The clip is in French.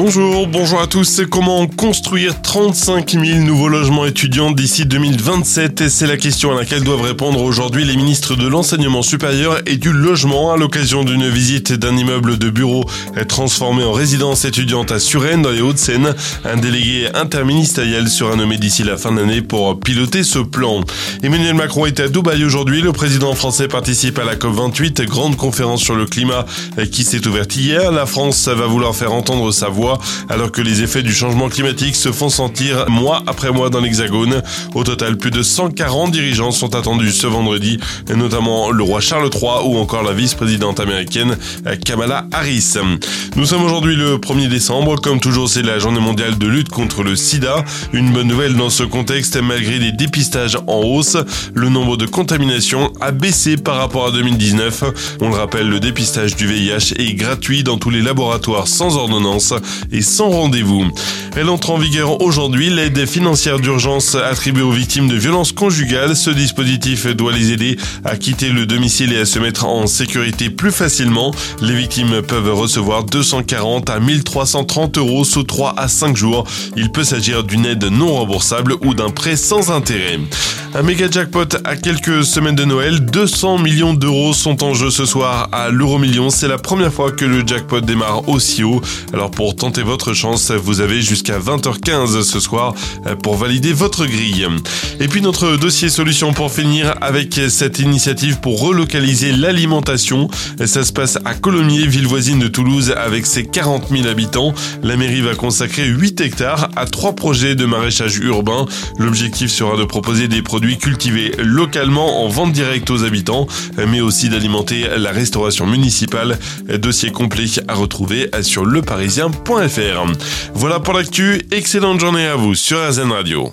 Bonjour, bonjour à tous. Comment construire 35 000 nouveaux logements étudiants d'ici 2027 Et c'est la question à laquelle doivent répondre aujourd'hui les ministres de l'enseignement supérieur et du logement à l'occasion d'une visite d'un immeuble de bureau transformé en résidence étudiante à Suresnes dans les Hauts-de-Seine. Un délégué interministériel sera nommé d'ici la fin d'année pour piloter ce plan. Emmanuel Macron est à Dubaï aujourd'hui. Le président français participe à la COP28, grande conférence sur le climat qui s'est ouverte hier. La France va vouloir faire entendre sa voix alors que les effets du changement climatique se font sentir mois après mois dans l'Hexagone. Au total, plus de 140 dirigeants sont attendus ce vendredi, notamment le roi Charles III ou encore la vice-présidente américaine Kamala Harris. Nous sommes aujourd'hui le 1er décembre. Comme toujours, c'est la journée mondiale de lutte contre le sida. Une bonne nouvelle dans ce contexte, malgré des dépistages en hausse, le nombre de contaminations a baissé par rapport à 2019. On le rappelle, le dépistage du VIH est gratuit dans tous les laboratoires sans ordonnance et sans rendez-vous. Elle entre en vigueur aujourd'hui, l'aide financière d'urgence attribuée aux victimes de violences conjugales. Ce dispositif doit les aider à quitter le domicile et à se mettre en sécurité plus facilement. Les victimes peuvent recevoir 240 à 1330 euros sous 3 à 5 jours. Il peut s'agir d'une aide non remboursable ou d'un prêt sans intérêt. Un méga jackpot à quelques semaines de Noël, 200 millions d'euros sont en jeu ce soir à l'euro million. C'est la première fois que le jackpot démarre aussi haut. Alors pour tenter votre chance, vous avez jusqu'à 20h15 ce soir pour valider votre grille. Et puis notre dossier solution pour finir avec cette initiative pour relocaliser l'alimentation. Ça se passe à Colomiers, ville voisine de Toulouse avec ses 40 000 habitants. La mairie va consacrer 8 hectares à trois projets de maraîchage urbain. L'objectif sera de proposer des produits produits cultivés localement en vente directe aux habitants, mais aussi d'alimenter la restauration municipale. Dossier complet à retrouver sur leparisien.fr. Voilà pour l'actu. Excellente journée à vous sur RZN Radio.